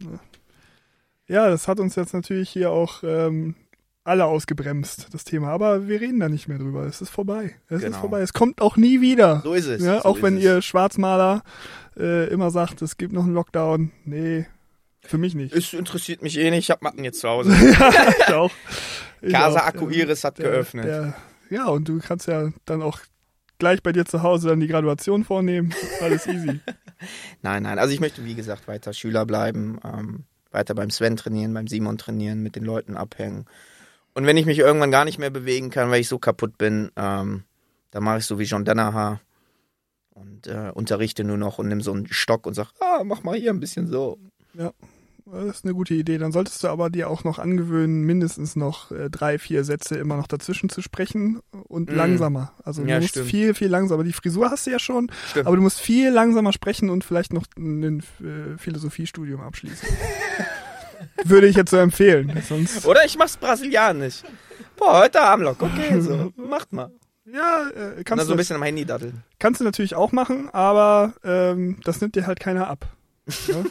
Ja. Ja, das hat uns jetzt natürlich hier auch ähm, alle ausgebremst, das Thema. Aber wir reden da nicht mehr drüber. Es ist vorbei. Es ist Genau. vorbei. Es kommt auch nie wieder. So ist es. ja, so auch ist wenn es. ihr Schwarzmaler äh, immer sagt, es gibt noch einen Lockdown. Nee, für mich nicht. Es interessiert mich eh nicht, ich hab Matten jetzt zu Hause. [laughs] ich auch. [laughs] Ich Casa auch. Akku Iris hat Der- geöffnet. Der, ja, und du kannst ja dann auch gleich bei dir zu Hause dann die Graduation vornehmen. Alles easy. [laughs] Nein, nein. Also ich möchte, wie gesagt, weiter Schüler bleiben, ähm, weiter beim Sven trainieren, beim Simon trainieren, mit den Leuten abhängen. Und wenn ich mich irgendwann gar nicht mehr bewegen kann, weil ich so kaputt bin, ähm, dann mache ich so wie John Danaher und äh, unterrichte nur noch und nimm so einen Stock und sag, ah, mach mal hier ein bisschen so. Das ist eine gute Idee. Dann solltest du aber dir auch noch angewöhnen, mindestens noch äh, drei, vier Sätze immer noch dazwischen zu sprechen und Mm. langsamer. Also Ja, du musst stimmt. viel, viel langsamer. Die Frisur hast du ja schon, Stimmt. aber du musst viel langsamer sprechen und vielleicht noch ein äh, Philosophiestudium abschließen. [laughs] Würde ich jetzt so empfehlen. Sonst, Oder ich mach's brasilianisch. Boah, heute Armlock, okay, so, macht mal. ja, äh, kannst, so ein du, bisschen am Handy daddeln. kannst du natürlich auch machen, aber ähm, das nimmt dir halt keiner ab. Ja?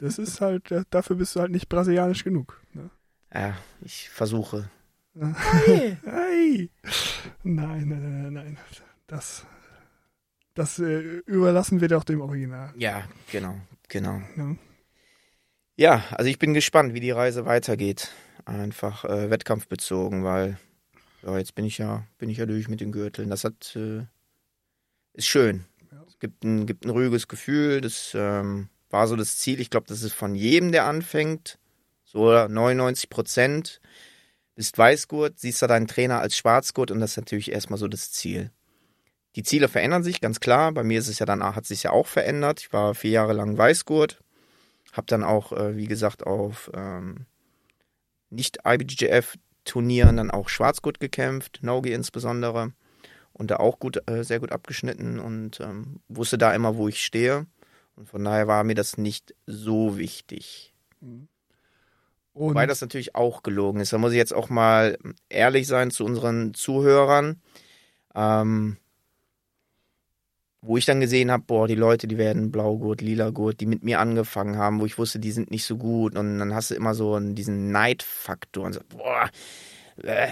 Das ist halt, dafür bist du halt nicht brasilianisch genug. Ne? Ja, ich versuche. Hey. [laughs] Nein, nein, nein, nein, nein. Das, das äh, überlassen wir doch dem Original. Ja, genau, genau. Ne? Ja, also ich bin gespannt, wie die Reise weitergeht. Einfach äh, wettkampfbezogen, weil ja, jetzt bin ich ja, bin ich ja durch mit den Gürteln. Das hat äh, ist schön. Ja. Es gibt ein, gibt ein ruhiges Gefühl. Das ähm, war so das Ziel. Ich glaube, das ist von jedem, der anfängt. So 99 Prozent. Bist Weißgurt, siehst du deinen Trainer als Schwarzgurt und das ist natürlich erstmal so das Ziel. Die Ziele verändern sich, ganz klar. Bei mir ist es ja dann, hat sich ja auch verändert. Ich war vier Jahre lang Weißgurt. Hab dann auch, äh, wie gesagt, auf ähm, nicht IBJJF-Turnieren dann auch Schwarzgurt gekämpft, Nogi insbesondere. Und da auch gut, äh, sehr gut abgeschnitten und ähm, wusste da immer, wo ich stehe. Und von daher war mir das nicht so wichtig. Und Wobei das natürlich auch gelogen ist. Da muss ich jetzt auch mal ehrlich sein zu unseren Zuhörern. Ähm, wo ich dann gesehen habe, boah, die Leute, die werden Blaugurt, Lilagurt, die mit mir angefangen haben, wo ich wusste, die sind nicht so gut. Und dann hast du immer so einen, diesen Neidfaktor und so, boah, äh,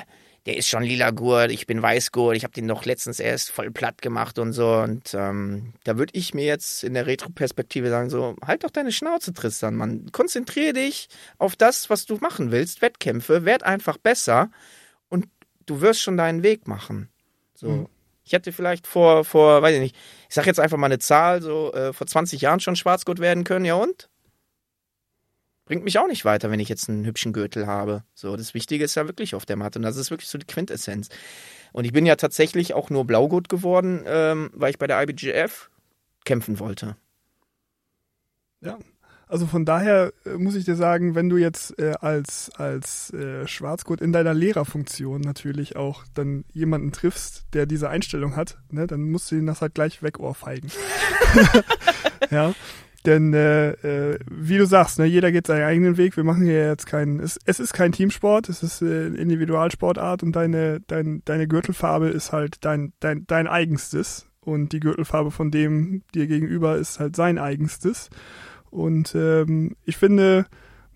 der ist schon Lilagurt, ich bin Weißgurt, ich habe den doch letztens erst voll platt gemacht und so. Und ähm, da würde ich mir jetzt in der Retro-Perspektive sagen, so, halt doch deine Schnauze, Tristan, Mann. Konzentriere dich auf das, was du machen willst, Wettkämpfe, werd einfach besser und du wirst schon deinen Weg machen. So. Mhm. Ich hätte vielleicht vor, vor, weiß ich nicht, ich sag jetzt einfach mal eine Zahl, so äh, vor 20 Jahren schon Schwarzgurt werden können, ja und? Bringt mich auch nicht weiter, wenn ich jetzt einen hübschen Gürtel habe. So, das Wichtige ist ja wirklich auf der Matte und das ist wirklich so die Quintessenz. Und ich bin ja tatsächlich auch nur Blaugurt geworden, ähm, weil ich bei der IBGF kämpfen wollte. Ja. Also von daher äh, muss ich dir sagen, wenn du jetzt äh, als, als äh, Schwarzgurt in deiner Lehrerfunktion natürlich auch dann jemanden triffst, der diese Einstellung hat, ne, dann musst du ihn das halt gleich wegohrfeigen. [laughs] ja. Denn äh, äh, wie du sagst, ne, jeder geht seinen eigenen Weg. Wir machen hier jetzt keinen. Es, es ist kein Teamsport, es ist äh, Individualsportart und deine dein, deine Gürtelfarbe ist halt dein dein dein eigenstes und die Gürtelfarbe von dem dir gegenüber ist halt sein eigenstes. Und ähm, ich finde,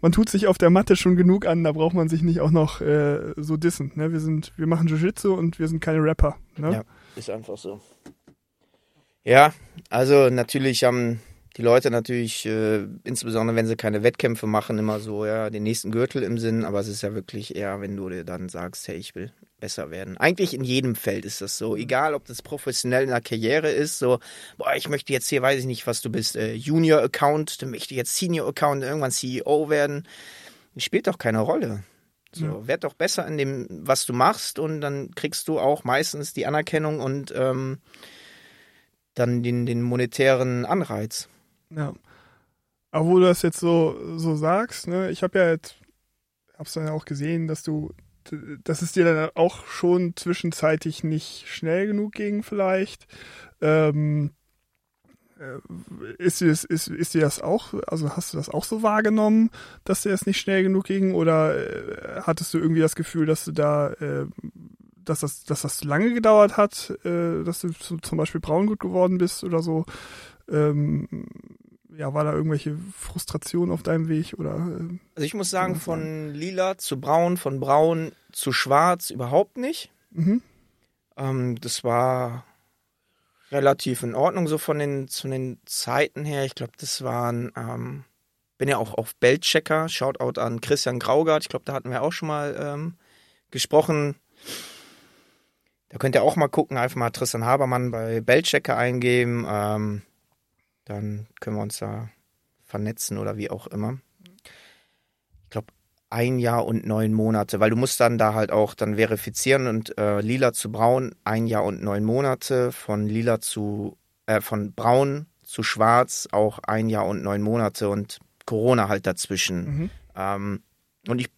man tut sich auf der Matte schon genug an, da braucht man sich nicht auch noch äh, so dissen. Ne? Wir sind, wir machen Jiu-Jitsu und wir sind keine Rapper. Ne? Ja, ist einfach so. Ja, also natürlich haben die Leute natürlich, äh, insbesondere wenn sie keine Wettkämpfe machen, immer so, ja, den nächsten Gürtel im Sinn, aber es ist ja wirklich eher, wenn du dir dann sagst, hey, ich will besser werden. Eigentlich in jedem Feld ist das so, egal ob das professionell in der Karriere ist, so, boah, ich möchte jetzt hier, weiß ich nicht, was du bist, äh, Junior-Account, dann möchte jetzt Senior-Account, irgendwann CEO werden. Das spielt doch keine Rolle. So, ja. werd doch besser in dem, was du machst und dann kriegst du auch meistens die Anerkennung und ähm, dann den, den monetären Anreiz. Ja. Aber wo du das jetzt so, so sagst, ne, ich habe ja jetzt, hab's dann auch gesehen, dass du, dass es dir dann auch schon zwischenzeitlich nicht schnell genug ging, vielleicht. Ähm, äh, ist das, ist, ist dir das auch, also hast du das auch so wahrgenommen, dass dir das nicht schnell genug ging? Oder äh, hattest du irgendwie das Gefühl, dass du da, äh, dass das, dass das lange gedauert hat, äh, dass du zum Beispiel braungut geworden bist oder so? Ähm, ja, war da irgendwelche Frustration auf deinem Weg oder? Äh, also ich muss sagen, von lila zu braun, von braun zu schwarz überhaupt nicht. Mhm. Ähm, das war relativ in Ordnung so von den zu den Zeiten her. Ich glaube, das waren ähm, bin ja auch auf Beltchecker. Shoutout an Christian Graugart. Ich glaube, da hatten wir auch schon mal ähm, gesprochen. Da könnt ihr auch mal gucken, einfach mal Tristan Habermann bei Beltchecker eingeben. Ähm, dann können wir uns da vernetzen oder wie auch immer. Ich glaube, ein Jahr und neun Monate, weil du musst dann da halt auch dann verifizieren und äh, lila zu braun, ein Jahr und neun Monate, von lila zu, äh, von braun zu schwarz auch ein Jahr und neun Monate und Corona halt dazwischen. Mhm. Ähm, und ich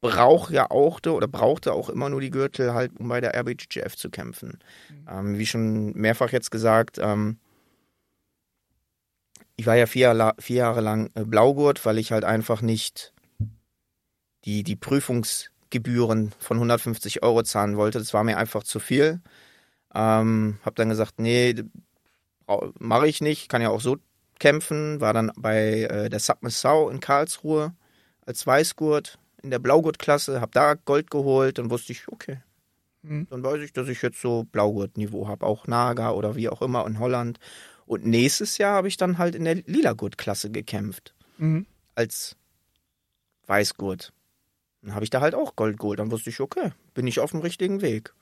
brauche ja auch oder brauchte auch immer nur die Gürtel halt, um bei der RBGF zu kämpfen. Mhm. Ähm, wie schon mehrfach jetzt gesagt, ähm, ich war ja vier, vier Jahre lang äh, Blaugurt, weil ich halt einfach nicht die, die Prüfungsgebühren von 150 Euro zahlen wollte. Das war mir einfach zu viel. Ähm, hab dann gesagt, nee, mache ich nicht, kann ja auch so kämpfen. War dann bei äh, der Submissau in Karlsruhe als Weißgurt in der Blaugurtklasse, hab da Gold geholt, dann wusste ich, okay, mhm. dann weiß ich, dass ich jetzt so Blaugurt-Niveau habe, auch Naga oder wie auch immer in Holland. Und nächstes Jahr habe ich dann halt in der Lila-Gurt-Klasse gekämpft. Mhm. Als Weißgurt. Dann habe ich da halt auch Gold geholt. Dann wusste ich, okay, bin ich auf dem richtigen Weg.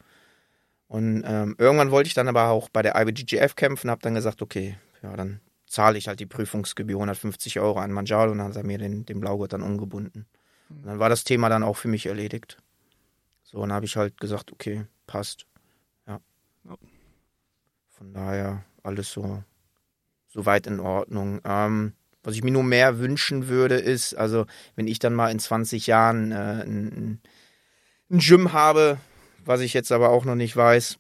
Und ähm, irgendwann wollte ich dann aber auch bei der IBGGF kämpfen, habe dann gesagt, okay, ja, dann zahle ich halt die Prüfungsgebühr 150 Euro an Manjalo und dann hat er mir den, den Blaugurt dann umgebunden. Und dann war das Thema dann auch für mich erledigt. So, und dann habe ich halt gesagt, okay, passt. Ja. Von daher alles so soweit in Ordnung. Ähm, was ich mir nur mehr wünschen würde, ist, also wenn ich dann mal in 20 Jahren äh, ein, ein Gym habe, was ich jetzt aber auch noch nicht weiß,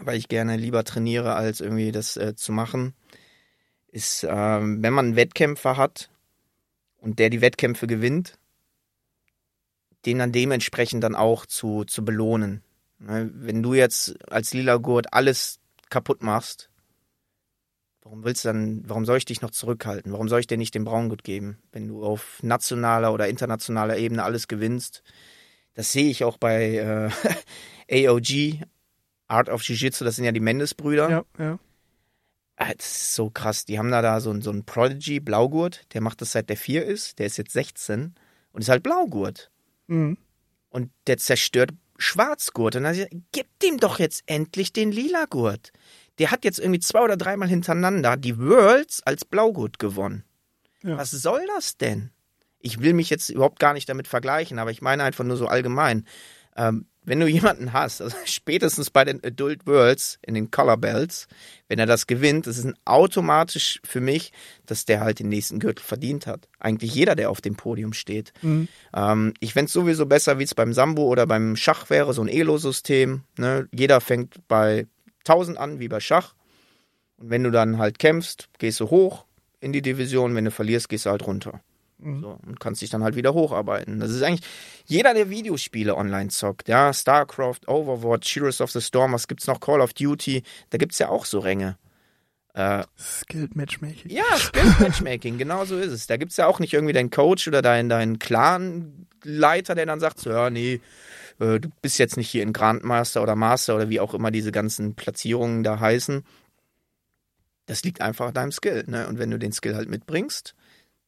weil ich gerne lieber trainiere, als irgendwie das äh, zu machen, ist, äh, wenn man einen Wettkämpfer hat und der die Wettkämpfe gewinnt, den dann dementsprechend dann auch zu, zu belohnen. Ne, wenn du jetzt als Lila Gurt alles kaputt machst, Warum willst du dann, warum soll ich dich noch zurückhalten? Warum soll ich dir nicht den Braungurt geben, wenn du auf nationaler oder internationaler Ebene alles gewinnst? Das sehe ich auch bei äh, [laughs] AOG, Art of Jiu-Jitsu, das sind ja die Mendes-Brüder. Ja, ja. Ah, das ist so krass. Die haben da, da so, so einen Prodigy, Blaugurt, der macht das seit der 4 ist, der ist jetzt 16 und ist halt Blaugurt. Mhm. Und der zerstört Schwarzgurt. Und dann sagt, gib dem doch jetzt endlich den lila Gurt der hat jetzt irgendwie zwei oder dreimal hintereinander die Worlds als Blaugurt gewonnen. Ja. Was soll das denn? Ich will mich jetzt überhaupt gar nicht damit vergleichen, aber ich meine einfach nur so allgemein. Ähm, wenn du jemanden hast, also [laughs] spätestens bei den Adult Worlds in den Color Belts, wenn er das gewinnt, das ist automatisch für mich, dass der halt den nächsten Gürtel verdient hat. Eigentlich jeder, der auf dem Podium steht. Mhm. Ähm, ich fände es sowieso besser, wie es beim Sambo oder beim Schach wäre, so ein Elo-System. Ne? Jeder fängt bei 1000 an, wie bei Schach. Und wenn du dann halt kämpfst, gehst du hoch, in die Division, wenn du verlierst, gehst du halt runter. Mhm. So, und kannst dich dann halt wieder hocharbeiten. Das ist eigentlich jeder, der Videospiele online zockt, ja, StarCraft, Overwatch, Heroes of the Storm, was gibt's noch, Call of Duty, da gibt's ja auch so Ränge. Äh, Skilled Matchmaking. ja, Skill [laughs] Matchmaking, genau so ist es. Da gibt's ja auch nicht irgendwie deinen Coach oder deinen, deinen Clan-Leiter, der dann sagt, so, ja, nee, äh, du bist jetzt nicht hier in Grandmaster oder Master oder wie auch immer diese ganzen Platzierungen da heißen. Das liegt einfach an deinem Skill, ne? Und wenn du den Skill halt mitbringst,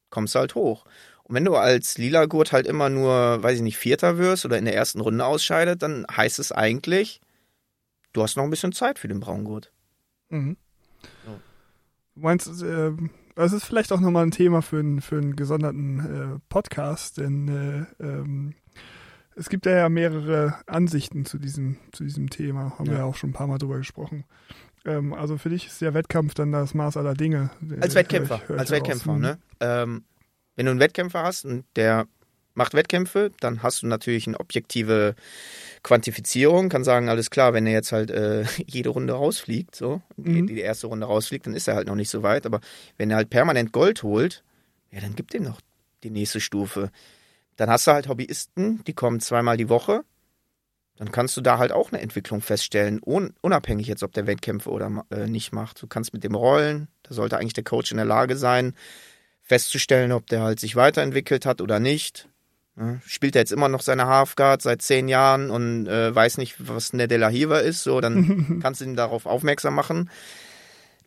kommst du halt hoch. Und wenn du als lila Gurt halt immer nur, weiß ich nicht, Vierter wirst oder in der ersten Runde ausscheidet, dann heißt es eigentlich, du hast noch ein bisschen Zeit für den Braungurt. Mhm. So. Du meinst, äh, das ist vielleicht auch nochmal ein Thema für, einen für einen gesonderten äh, Podcast, denn äh, ähm, es gibt ja mehrere Ansichten zu diesem, zu diesem Thema. Haben wir Ja. ja auch schon ein paar Mal drüber gesprochen. Ähm, also für dich ist der Wettkampf dann das Maß aller Dinge. Als hör Wettkämpfer, ich- hör ich als daraus. Wettkämpfer, Mhm. ne? Ähm, wenn du einen Wettkämpfer hast und der macht Wettkämpfe, dann hast du natürlich eine objektive Quantifizierung, kann sagen, alles klar, wenn er jetzt halt äh, [laughs] jede Runde rausfliegt, so, die, Mhm. die erste Runde rausfliegt, dann ist er halt noch nicht so weit, aber wenn er halt permanent Gold holt, ja, dann gibt ihm noch die nächste Stufe. Dann hast du halt Hobbyisten, die kommen zweimal die Woche, dann kannst du da halt auch eine Entwicklung feststellen, un unabhängig jetzt, ob der Wettkämpfe oder äh, nicht macht. Du kannst mit dem rollen, da sollte eigentlich der Coach in der Lage sein, festzustellen, ob der halt sich weiterentwickelt hat oder nicht. Ja, spielt er jetzt immer noch seine Halfguard seit zehn Jahren und äh, weiß nicht, was eine De La Hiva ist, so, dann [laughs] kannst du ihn darauf aufmerksam machen.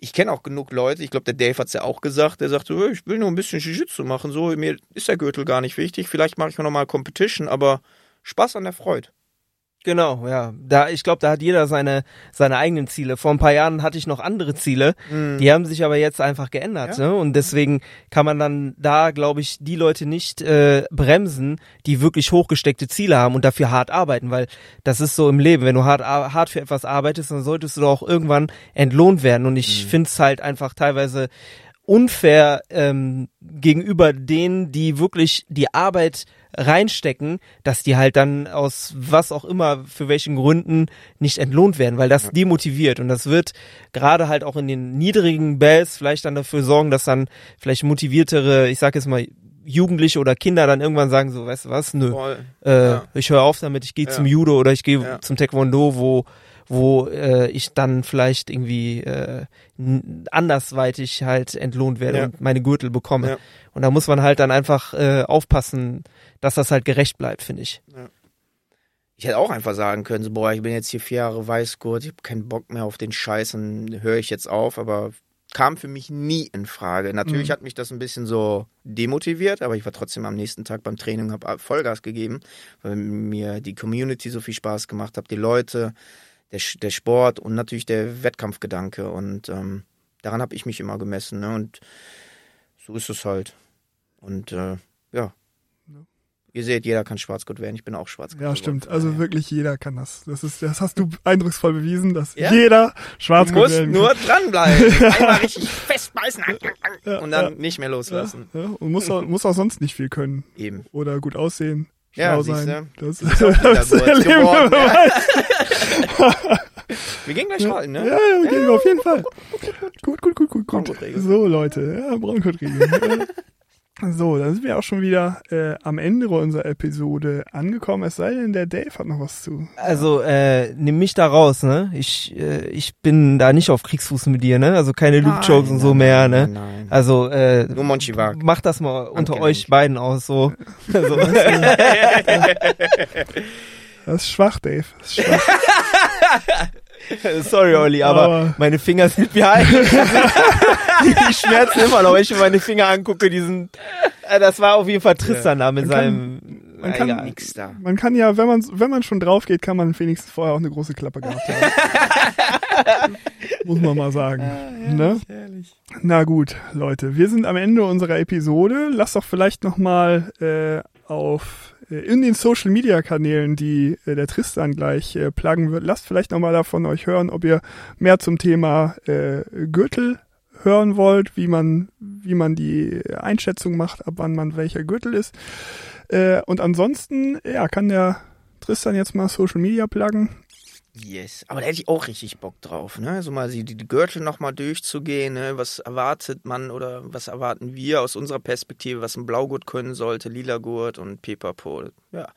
Ich kenne auch genug Leute, ich glaube, der Dave hat es ja auch gesagt, der sagt so, "Hey, ich will nur ein bisschen Jiu-Jitsu machen, so, mir ist der Gürtel gar nicht wichtig, vielleicht mache ich mir nochmal Competition, aber Spaß an der Freude. Genau, ja. Da, ich glaube, da hat jeder seine, seine eigenen Ziele. Vor ein paar Jahren hatte ich noch andere Ziele. Die haben sich aber jetzt einfach geändert. Ja. Ne? Und deswegen kann man dann da, glaube ich, die Leute nicht äh, bremsen, die wirklich hochgesteckte Ziele haben und dafür hart arbeiten. Weil das ist so im Leben. Wenn du hart, ar- hart für etwas arbeitest, dann solltest du doch auch irgendwann entlohnt werden. Und ich Mhm. finde es halt einfach teilweise unfair ähm, gegenüber denen, die wirklich die Arbeit reinstecken, dass die halt dann aus was auch immer, für welchen Gründen nicht entlohnt werden, weil das demotiviert und das wird gerade halt auch in den niedrigen Bells vielleicht dann dafür sorgen, dass dann vielleicht motiviertere, ich sag jetzt mal, Jugendliche oder Kinder dann irgendwann sagen so, weißt du was, nö, äh, Ja. ich höre auf damit, ich gehe Ja. zum Judo oder ich gehe Ja. zum Taekwondo, wo wo äh, ich dann vielleicht irgendwie äh, andersweitig halt entlohnt werde Ja. und meine Gürtel bekomme. Ja. Und da muss man halt dann einfach äh, aufpassen, dass das halt gerecht bleibt, finde ich. Ich hätte auch einfach sagen können, so, boah, ich bin jetzt hier vier Jahre Weißgurt, ich habe keinen Bock mehr auf den Scheiß und höre ich jetzt auf, aber kam für mich nie in Frage. Natürlich Mhm. hat mich das ein bisschen so demotiviert, aber ich war trotzdem am nächsten Tag beim Training, habe Vollgas gegeben, weil mir die Community so viel Spaß gemacht hat, die Leute, der, der Sport und natürlich der Wettkampfgedanke und ähm, daran habe ich mich immer gemessen ne? und so ist es halt. Und äh, ja. Ihr seht, jeder kann Schwarzgurt werden. Ich bin auch Schwarzgurt. Ja, geworden. stimmt. Also Ja. wirklich jeder kann das. Das ist, das hast du eindrucksvoll bewiesen, dass Ja? jeder Du Schwarzgurt musst werden nur kann. dranbleiben. [laughs] Einmal richtig festbeißen Ja, und dann nicht mehr loslassen. Und muss auch, muss auch sonst nicht viel können. Eben. Oder gut aussehen, Ja, sein. Das das gut erleben wir geworden, [laughs] ja. mal. Wir gehen gleich Ja, ne? ja, gehen wir auf jeden Fall. Gut, gut, gut, gut, gut. So, Leute, ja, Braunkottregel. [laughs] so, dann sind wir auch schon wieder äh, am Ende unserer Episode angekommen. Es sei denn, der Dave hat noch was zu. Also äh, nimm mich da raus, ne? Ich äh, ich bin da nicht auf Kriegsfuß mit dir, ne? Also keine Loop-Jokes und so Nein, mehr, nein, ne? Nein. Also äh, Nur Monchi Wag. macht das mal unter euch beiden aus, so. [laughs] Also, [laughs] Das ist schwach, Dave. Das ist schwach. [laughs] [laughs] sorry, Olli, aber, Aber- meine Finger sind mir eigentlich. [laughs] die schmerzen immer noch, wenn ich mir meine Finger angucke. Die sind, äh, das war auf jeden Fall Tristan da mit Man kann- seinem. man na, kann-. Nix da. Man kann ja, wenn man, wenn man schon drauf geht, kann man wenigstens vorher auch eine große Klappe gehabt haben. [laughs] Muss man mal sagen. ne? Na gut, Leute, wir sind am Ende unserer Episode. Lasst doch vielleicht nochmal äh, auf in den Social Media Kanälen, die äh, der Tristan gleich äh, pluggen wird, lasst vielleicht nochmal davon euch hören, ob ihr mehr zum Thema äh, Gürtel hören wollt, wie man, wie man die Einschätzung macht, ab wann man welcher Gürtel ist. Äh, und ansonsten, ja, kann der Tristan jetzt mal Social Media pluggen. Yes, aber da hätte ich auch richtig Bock drauf, ne? So mal die, die Gürtel nochmal durchzugehen, ne? Was erwartet man oder was erwarten wir aus unserer Perspektive, was ein Blaugurt können sollte, lila Gurt und Pipapo. Ja.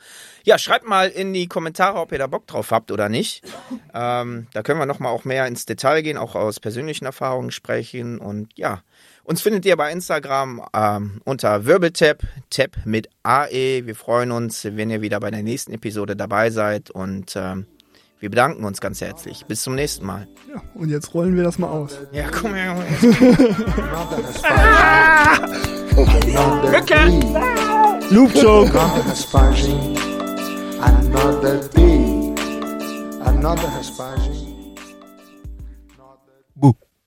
Ja, schreibt mal in die Kommentare, ob ihr da Bock drauf habt oder nicht. Ähm, da können wir nochmal auch mehr ins Detail gehen, auch aus persönlichen Erfahrungen sprechen und ja. Uns findet ihr bei Instagram ähm, unter Wirbeltap, Tap mit AE. Wir freuen uns, wenn ihr wieder bei der nächsten Episode dabei seid und ähm, wir bedanken uns ganz herzlich. Bis zum nächsten Mal. Ja, und jetzt rollen wir das mal aus. Ja, komm her. Rücke! Loop Joke. Another day. Another Boo.